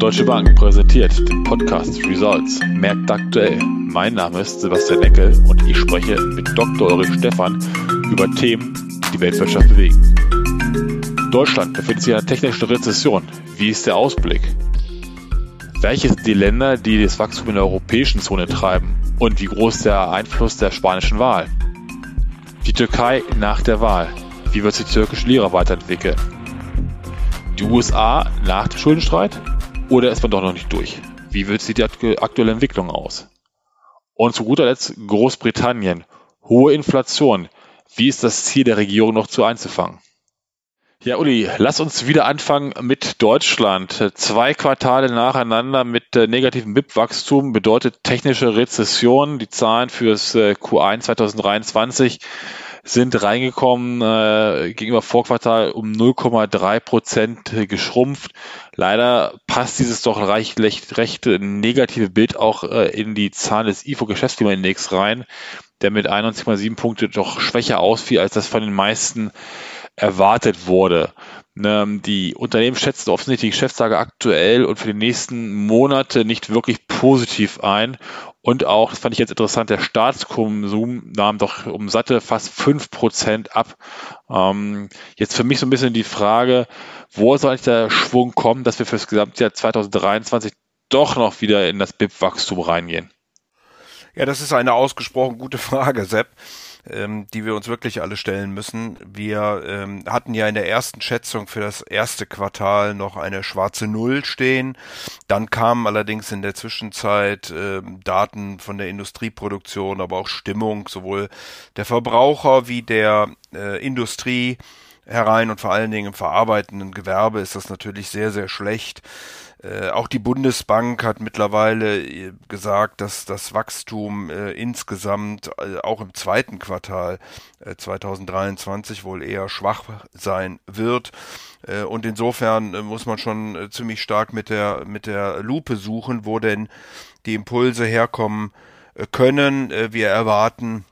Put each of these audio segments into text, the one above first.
Deutsche Bank präsentiert den Podcast Results Märkte aktuell. Mein Name ist Sebastian Eckel und ich spreche mit Dr. Ulrich Stephan über Themen, die die Weltwirtschaft bewegen. Deutschland befindet sich in einer technischen Rezession. Wie ist der Ausblick? Welches sind die Länder, die das Wachstum in der europäischen Zone treiben? Und wie groß ist der Einfluss der spanischen Wahl? Die Türkei nach der Wahl. Wie wird sich die türkische Lira weiterentwickeln? Die USA nach dem Schuldenstreit? Oder ist man doch noch nicht durch? Wie sieht die aktuelle Entwicklung aus? Und zu guter Letzt Großbritannien. Hohe Inflation. Wie ist das Ziel der Regierung noch zu einzufangen? Ja, Uli, lass uns wieder anfangen mit Deutschland. Zwei Quartale nacheinander mit äh, negativem BIP-Wachstum bedeutet technische Rezession. Die Zahlen fürs äh, Q1 2023 sind reingekommen äh, gegenüber Vorquartal um 0,3 Prozent geschrumpft. Leider passt dieses doch recht, recht, recht negative Bild auch äh, in die Zahlen des IFO-Geschäftsklimaindex rein, der mit 91,7 Punkte doch schwächer ausfiel, als das von den meisten erwartet wurde. Ähm, die Unternehmen schätzen offensichtlich die Geschäftslage aktuell und für die nächsten Monate nicht wirklich positiv ein. Und auch, das fand ich jetzt interessant, der Staatskonsum nahm doch um satte fast fünf Prozent ab. Ähm, jetzt für mich so ein bisschen die Frage, wo soll eigentlich der Schwung kommen, dass wir für das Gesamtjahr 2023 doch noch wieder in das BIP-Wachstum reingehen? Ja, das ist eine ausgesprochen gute Frage, Sepp ähm, die wir uns wirklich alle stellen müssen. Wir ähm, hatten ja in der ersten Schätzung für das erste Quartal noch eine schwarze Null stehen. Dann kamen allerdings in der Zwischenzeit äh, Daten von der Industrieproduktion, aber auch Stimmung sowohl der Verbraucher wie der äh, Industrie herein und vor allen Dingen im verarbeitenden Gewerbe ist das natürlich sehr, sehr schlecht. Äh, auch die Bundesbank hat mittlerweile äh, gesagt, dass das Wachstum äh, insgesamt äh, auch im zweiten Quartal 2023 äh, wohl eher schwach sein wird. und insofern muss man schon ziemlich stark mit der, mit der Lupe suchen, wo denn die Impulse herkommen können. wir erwarten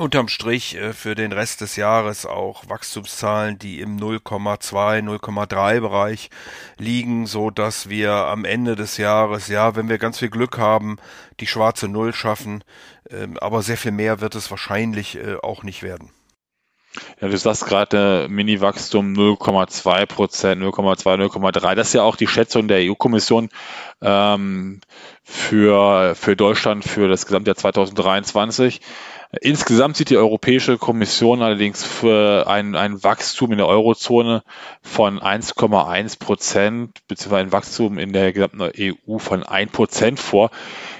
unterm Strich äh, für den Rest des Jahres auch Wachstumszahlen, die im 0,2, 0,3 Bereich liegen, so dass wir am Ende des Jahres, ja, wenn wir ganz viel Glück haben, die schwarze Null schaffen. Ähm, aber sehr viel mehr wird es wahrscheinlich äh, auch nicht werden. Ja, du sagst gerade Mini-Wachstum 0,2 Prozent, 0,2, 0,3. Das ist ja auch die Schätzung der EU-Kommission ähm, für, für Deutschland für das Gesamtjahr 2023. Insgesamt sieht die Europäische Kommission allerdings für ein, ein Wachstum in der Eurozone von 1,1 Prozent beziehungsweise ein Wachstum in der gesamten EU von 1 Prozent vor.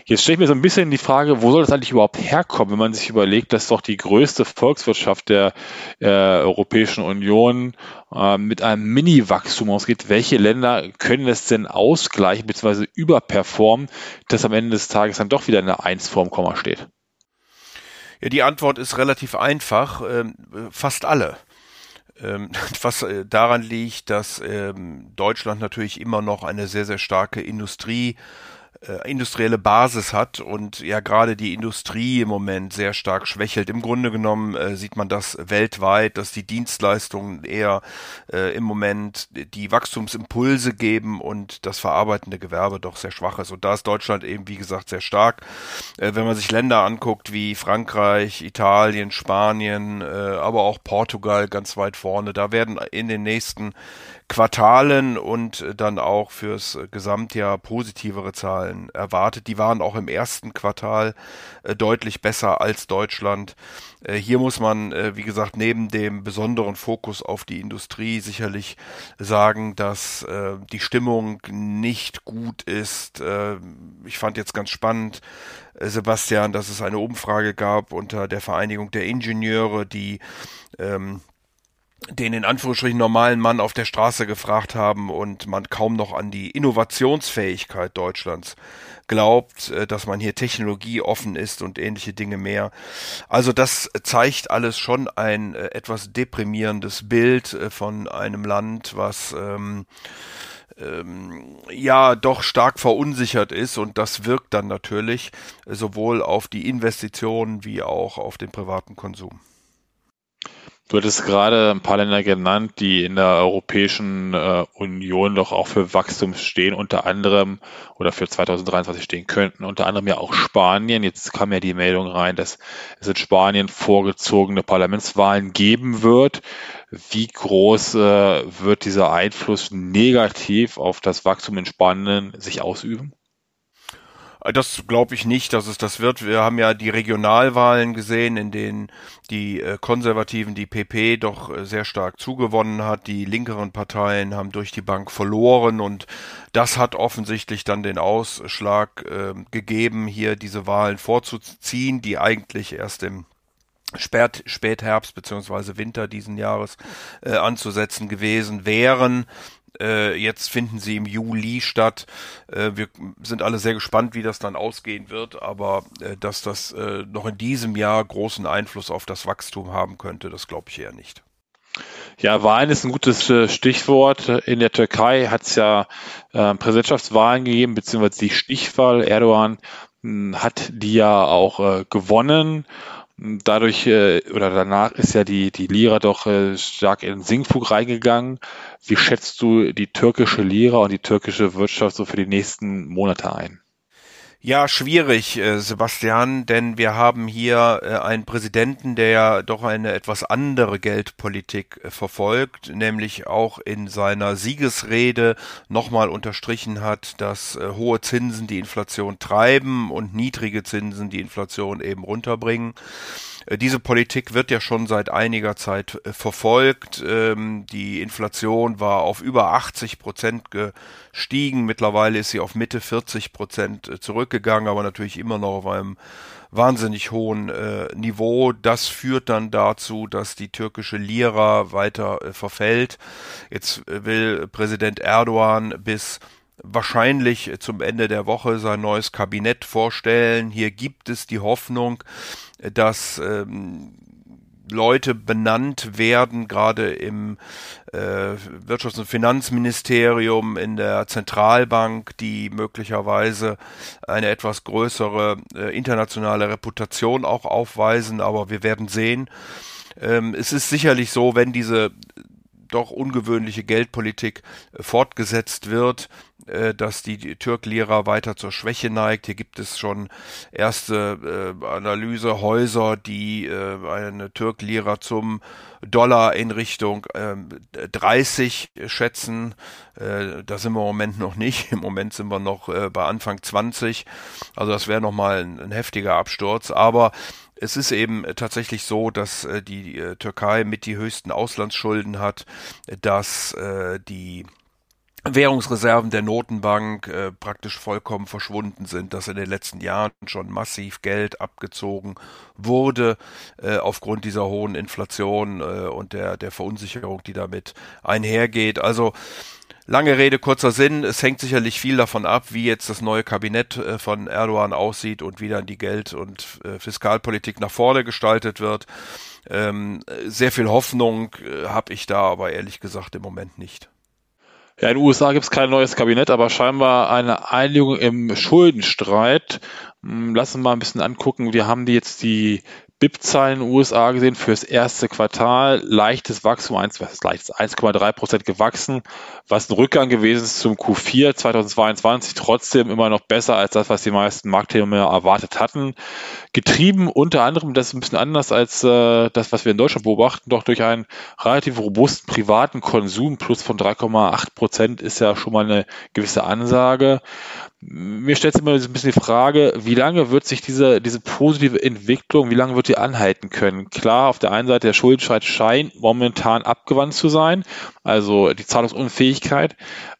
Jetzt stelle ich mir so ein bisschen die Frage, wo soll das eigentlich überhaupt herkommen, wenn man sich überlegt, dass doch die größte Volkswirtschaft der äh, Europäischen Union äh, mit einem Mini-Wachstum ausgeht. Welche Länder können das denn ausgleichen bzw. überperformen, dass am Ende des Tages dann doch wieder eine 1 vorm Komma steht? Ja, die Antwort ist relativ einfach. Ähm, fast alle. Ähm, was äh, daran liegt, dass ähm, Deutschland natürlich immer noch eine sehr, sehr starke Industrie äh, industrielle Basis hat und ja gerade die Industrie im Moment sehr stark schwächelt. Im Grunde genommen äh, sieht man das weltweit, dass die Dienstleistungen eher äh, im Moment die Wachstumsimpulse geben und das verarbeitende Gewerbe doch sehr schwach ist. Und da ist Deutschland eben, wie gesagt, sehr stark. Äh, wenn man sich Länder anguckt wie Frankreich, Italien, Spanien, äh, aber auch Portugal ganz weit vorne, da werden in den nächsten Quartalen und dann auch fürs Gesamtjahr positivere Zahlen erwartet. Die waren auch im ersten Quartal äh, deutlich besser als Deutschland. Äh, hier muss man, äh, wie gesagt, neben dem besonderen Fokus auf die Industrie sicherlich sagen, dass die Stimmung nicht gut ist. ich fand jetzt ganz spannend, Sebastian, dass es eine Umfrage gab unter der Vereinigung der Ingenieure, die ähm, den in Anführungsstrichen normalen Mann auf der Straße gefragt haben und man kaum noch an die Innovationsfähigkeit Deutschlands glaubt, äh, dass man hier Technologie offen ist und ähnliche Dinge mehr. Also das zeigt alles schon ein äh, etwas deprimierendes Bild äh, von einem Land, was ähm, ähm, ja doch stark verunsichert ist und das wirkt dann natürlich sowohl auf die Investitionen wie auch auf den privaten Konsum. Du hattest gerade ein paar Länder genannt, die in der Europäischen äh, Union doch auch für Wachstum stehen, unter anderem oder für 2023 stehen könnten, unter anderem ja auch Spanien. Jetzt kam ja die Meldung rein, dass es in Spanien vorgezogene Parlamentswahlen geben wird. Wie groß äh, wird dieser Einfluss negativ auf das Wachstum in Spanien sich ausüben? Das glaube ich nicht, dass es das wird. Wir haben ja die Regionalwahlen gesehen, in denen die äh, Konservativen, die PP doch äh, sehr stark zugewonnen hat. Die linkeren Parteien haben durch die Bank verloren und das hat offensichtlich dann den Ausschlag äh, gegeben, hier diese Wahlen vorzuziehen, die eigentlich erst im Spät, Spätherbst beziehungsweise Winter diesen Jahres äh, anzusetzen gewesen wären. Äh, jetzt finden sie im Juli statt. Äh, wir sind alle sehr gespannt, wie das dann ausgehen wird, aber äh, dass das äh, noch in diesem Jahr großen Einfluss auf das Wachstum haben könnte, das glaube ich eher nicht. Ja, Wahlen ist ein gutes äh, Stichwort. In der Türkei hat es ja äh, Präsidentschaftswahlen gegeben, beziehungsweise die Stichwahl. Erdogan mh, hm, hat die ja auch äh, gewonnen dadurch äh, oder danach ist ja die, die Lira doch äh, stark in den Sinkflug reingegangen. Wie schätzt du die türkische Lira und die türkische Wirtschaft so für die nächsten Monate ein? Ja, schwierig, äh, Sebastian, denn wir haben hier äh, einen Präsidenten, der ja doch eine etwas andere Geldpolitik äh, verfolgt, nämlich auch in seiner Siegesrede nochmal unterstrichen hat, dass hohe Zinsen die Inflation treiben und niedrige Zinsen die Inflation eben runterbringen. Diese Politik wird ja schon seit einiger Zeit verfolgt. Ähm, die Inflation war auf über 80 Prozent gestiegen. Mittlerweile ist sie auf Mitte 40 Prozent äh, zurückgegangen, aber natürlich immer noch auf einem wahnsinnig hohen äh, Niveau. Das führt dann dazu, dass die türkische Lira weiter äh, verfällt. Jetzt will Präsident Erdogan bis wahrscheinlich zum Ende der Woche sein neues Kabinett vorstellen. Hier gibt es die Hoffnung, dass ähm, Leute benannt werden, gerade im äh, Wirtschafts- und Finanzministerium, in der Zentralbank, die möglicherweise eine etwas größere äh, internationale Reputation auch aufweisen. Aber wir werden sehen. Ähm, es ist sicherlich so, wenn diese doch ungewöhnliche Geldpolitik äh, fortgesetzt wird, dass die Türk-Lira weiter zur Schwäche neigt. Hier gibt es schon erste äh, Analysehäuser, die äh, eine Türk-Lira zum Dollar in Richtung äh, 30 schätzen. Äh, da sind wir im Moment noch nicht. Im Moment sind wir noch äh, bei Anfang 20. Also das wäre nochmal ein, ein heftiger Absturz. Aber es ist eben tatsächlich so, dass äh, die äh, Türkei mit die höchsten Auslandsschulden hat, dass äh, die Währungsreserven der Notenbank äh, praktisch vollkommen verschwunden sind, dass in den letzten Jahren schon massiv Geld abgezogen wurde äh, aufgrund dieser hohen Inflation äh, und der, der Verunsicherung, die damit einhergeht. Also Lange Rede, kurzer Sinn. Es hängt sicherlich viel davon ab, wie jetzt das neue Kabinett äh, von Erdogan aussieht und wie dann die Geld- und äh, Fiskalpolitik nach vorne gestaltet wird. Ähm, sehr viel Hoffnung äh, habe ich da aber ehrlich gesagt im Moment nicht. Ja, in den USA gibt es kein neues Kabinett, aber scheinbar eine Einigung im Schuldenstreit. Hm, lass uns mal ein bisschen angucken. Wir haben die jetzt die BIP-Zahlen in den USA gesehen fürs erste Quartal. Leichtes Wachstum, 1,3 Prozent gewachsen, was ein Rückgang gewesen ist zum Q4 2022, trotzdem immer noch besser als das, was die meisten Marktteilnehmer erwartet hatten. Getrieben unter anderem, das ist ein bisschen anders als äh, das, was wir in Deutschland beobachten, doch durch einen relativ robusten privaten Konsum, plus von 3,8 Prozent ist ja schon mal eine gewisse Ansage mir stellt sich immer ein bisschen die Frage, wie lange wird sich diese, diese positive Entwicklung, wie lange wird die anhalten können? Klar, auf der einen Seite der Schuldenstreit scheint momentan abgewandt zu sein, also die Zahlungsunfähigkeit.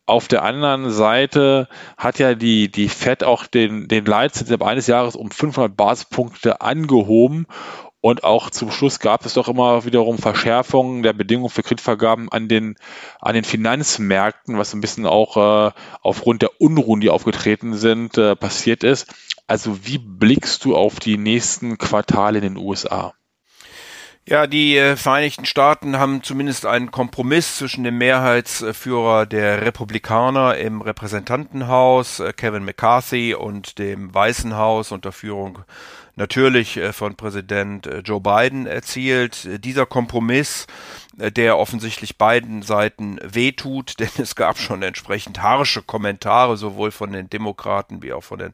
Auf der anderen Seite hat ja die, die FED auch den, den Leitzins eines Jahres um 500 Basispunkte angehoben und auch zum Schluss gab es doch immer wiederum Verschärfungen der Bedingungen für Kreditvergaben an den, an den Finanzmärkten, was ein bisschen auch äh, aufgrund der Unruhen, die aufgetreten sind, äh, passiert ist. Also wie blickst du auf die nächsten Quartale in den USA? Ja, die äh, Vereinigten Staaten haben zumindest einen Kompromiss zwischen dem Mehrheitsführer der Republikaner im Repräsentantenhaus, äh, Kevin McCarthy, und dem Weißen Haus unter Führung natürlich äh, von Präsident äh, Joe Biden erzielt. Dieser Kompromiss, der offensichtlich beiden Seiten wehtut, denn es gab schon entsprechend harsche Kommentare, sowohl von den Demokraten wie auch von den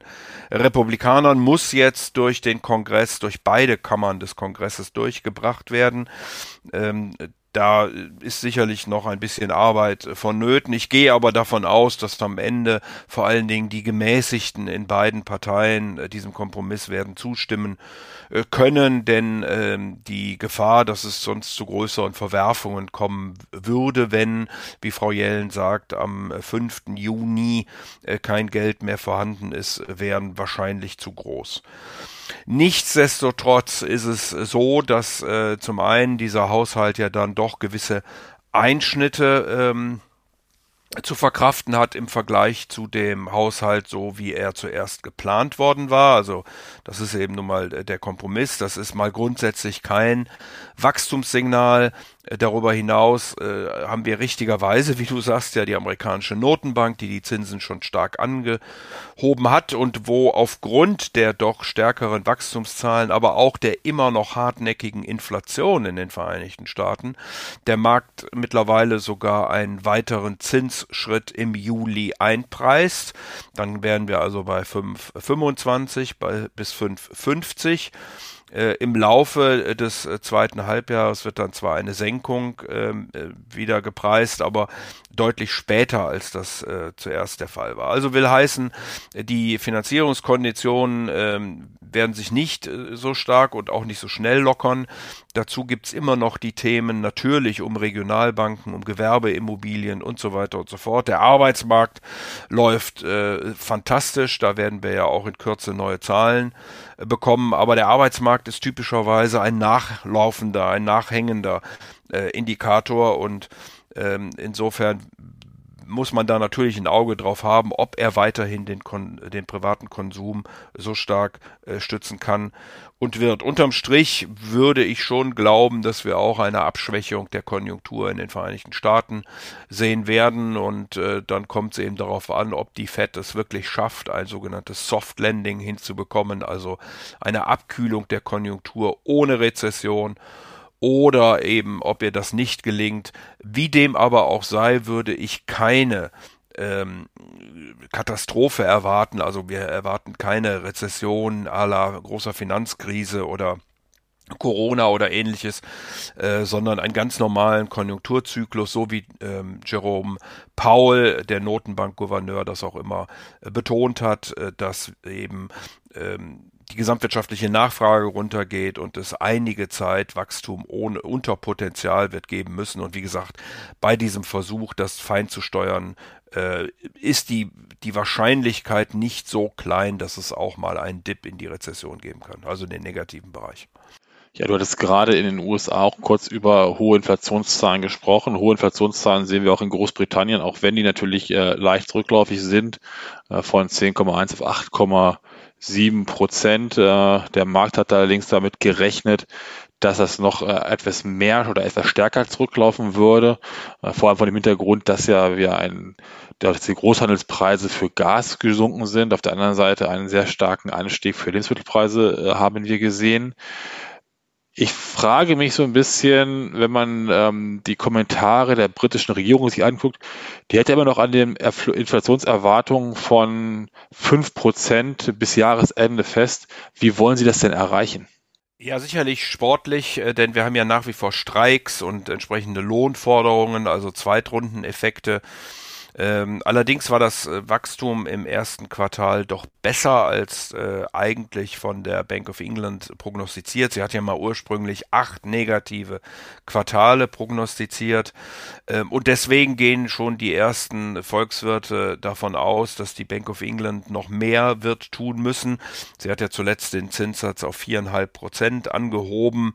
Republikanern, muss jetzt durch den Kongress, durch beide Kammern des Kongresses durchgebracht werden. Ähm, da ist sicherlich noch ein bisschen Arbeit vonnöten. Ich gehe aber davon aus, dass am Ende vor allen Dingen die Gemäßigten in beiden Parteien äh, diesem Kompromiss werden zustimmen äh, können, denn äh, die Gefahr, dass es sonst zu größeren Verwerfungen kommen würde, wenn, wie Frau Jellen sagt, am 5. Juni äh, kein Geld mehr vorhanden ist, wären wahrscheinlich zu groß. Nichtsdestotrotz ist es so, dass äh, zum einen dieser Haushalt ja dann doch gewisse Einschnitte ähm, zu verkraften hat im Vergleich zu dem Haushalt, so wie er zuerst geplant worden war. Also das ist eben nun mal der Kompromiss. Das ist mal grundsätzlich kein Wachstumssignal. Darüber hinaus äh, haben wir richtigerweise, wie du sagst, ja die amerikanische Notenbank, die die Zinsen schon stark angehoben hat und wo aufgrund der doch stärkeren Wachstumszahlen, aber auch der immer noch hartnäckigen Inflation in den Vereinigten Staaten, der Markt mittlerweile sogar einen weiteren Zinsschritt im Juli einpreist. Dann wären wir also bei 5,25 bis 5,50. Äh, Im Laufe des äh, zweiten Halbjahres wird dann zwar eine Senkung ähm, äh, wieder gepreist, aber deutlich später, als das äh, zuerst der Fall war. Also will heißen, die Finanzierungskonditionen ähm, werden sich nicht äh, so stark und auch nicht so schnell lockern. Dazu gibt's immer noch die Themen natürlich um Regionalbanken, um Gewerbeimmobilien und so weiter und so fort. Der Arbeitsmarkt läuft äh, fantastisch, da werden wir ja auch in Kürze neue Zahlen äh, bekommen, aber der Arbeitsmarkt ist typischerweise ein nachlaufender, ein nachhängender äh, Indikator. Und ähm, insofern muss man da natürlich ein Auge drauf haben, ob er weiterhin den, Kon den privaten Konsum so stark äh, stützen kann und wird. Unterm Strich würde ich schon glauben, dass wir auch eine Abschwächung der Konjunktur in den Vereinigten Staaten sehen werden und äh, dann kommt es eben darauf an, ob die Fed es wirklich schafft, ein sogenanntes Soft Landing hinzubekommen, also eine Abkühlung der Konjunktur ohne Rezession oder eben, ob ihr das nicht gelingt. Wie dem aber auch sei, würde ich keine ähm, Katastrophe erwarten. Also wir erwarten keine Rezession à la großer Finanzkrise oder Corona oder ähnliches, äh, sondern einen ganz normalen Konjunkturzyklus, so wie ähm, Jerome Powell, der Notenbankgouverneur, das auch immer äh, betont hat, äh, dass eben ähm, die gesamtwirtschaftliche Nachfrage runtergeht und es einige Zeit Wachstum ohne Unterpotenzial wird geben müssen. Und wie gesagt, bei diesem Versuch, das fein zu steuern, äh, ist die, die Wahrscheinlichkeit nicht so klein, dass es auch mal einen Dip in die Rezession geben kann, also in den negativen Bereich. Ja, du hattest gerade in den USA auch kurz über hohe Inflationszahlen gesprochen. Hohe Inflationszahlen sehen wir auch in Großbritannien, auch wenn die natürlich äh, leicht rückläufig sind, äh, von 10,1 auf 8,5 sieben Prozent. Äh, der Markt hat allerdings damit gerechnet, dass das noch äh, etwas mehr oder etwas stärker zurücklaufen würde. Äh, vor allem von dem Hintergrund, dass ja wir ein, dass die Großhandelspreise für Gas gesunken sind. Auf der anderen Seite einen sehr starken Anstieg für Lebensmittelpreise haben wir gesehen. Ich frage mich so ein bisschen, wenn man ähm, die Kommentare der britischen Regierung sich anguckt, die hätte immer noch an den Inflationserwartungen von fünf Prozent bis Jahresende fest. Wie wollen Sie das denn erreichen? Ja, sicherlich sportlich, äh, denn wir haben ja nach wie vor Streiks und entsprechende Lohnforderungen, also Zweitrundeneffekte. Ähm, allerdings war das äh, Wachstum im ersten Quartal doch besser als äh, eigentlich von der Bank of England prognostiziert. Sie hat ja mal ursprünglich acht negative Quartale prognostiziert. Ähm, und deswegen gehen schon die ersten Volkswirte davon aus, dass die Bank of England noch mehr wird tun müssen. Sie hat ja zuletzt den Zinssatz auf viereinhalb Prozent angehoben.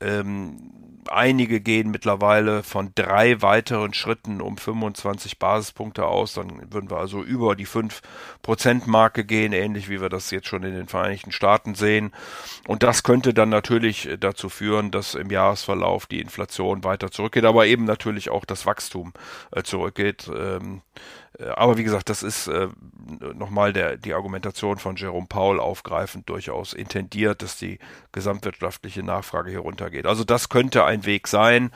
Ähm, einige gehen mittlerweile von drei weiteren Schritten um 25 Basispunkte aus. Dann würden wir also über die 5%-Marke gehen, ähnlich wie wir das jetzt schon in den Vereinigten Staaten sehen. Und das könnte dann natürlich dazu führen, dass im Jahresverlauf die Inflation weiter zurückgeht, aber eben natürlich auch das Wachstum äh, zurückgeht. Ähm, Äh, aber wie gesagt, das ist äh, nochmal der, die Argumentation von Jerome Paul aufgreifend durchaus intendiert, dass die gesamtwirtschaftliche Nachfrage hier runtergeht. Also das könnte ein Weg sein,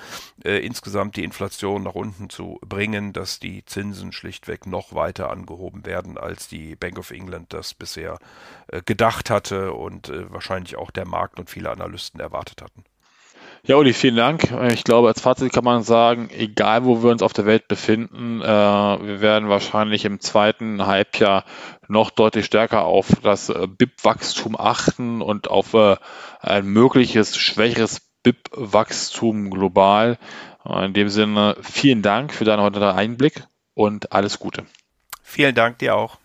äh, insgesamt die Inflation nach unten zu bringen, dass die Zinsen schlichtweg noch weiter angehoben werden, als die Bank of England das bisher äh, gedacht hatte und äh, wahrscheinlich auch der Markt und viele Analysten erwartet hatten. Ja, Uli, vielen Dank. Ich glaube, als Fazit kann man sagen, egal wo wir uns auf der Welt befinden, äh, wir werden wahrscheinlich im zweiten Halbjahr noch deutlich stärker auf das äh, BIP-Wachstum achten und auf äh, ein mögliches schwächeres BIP-Wachstum global. In dem Sinne, vielen Dank für deinen heutigen Einblick und alles Gute. Vielen Dank dir auch.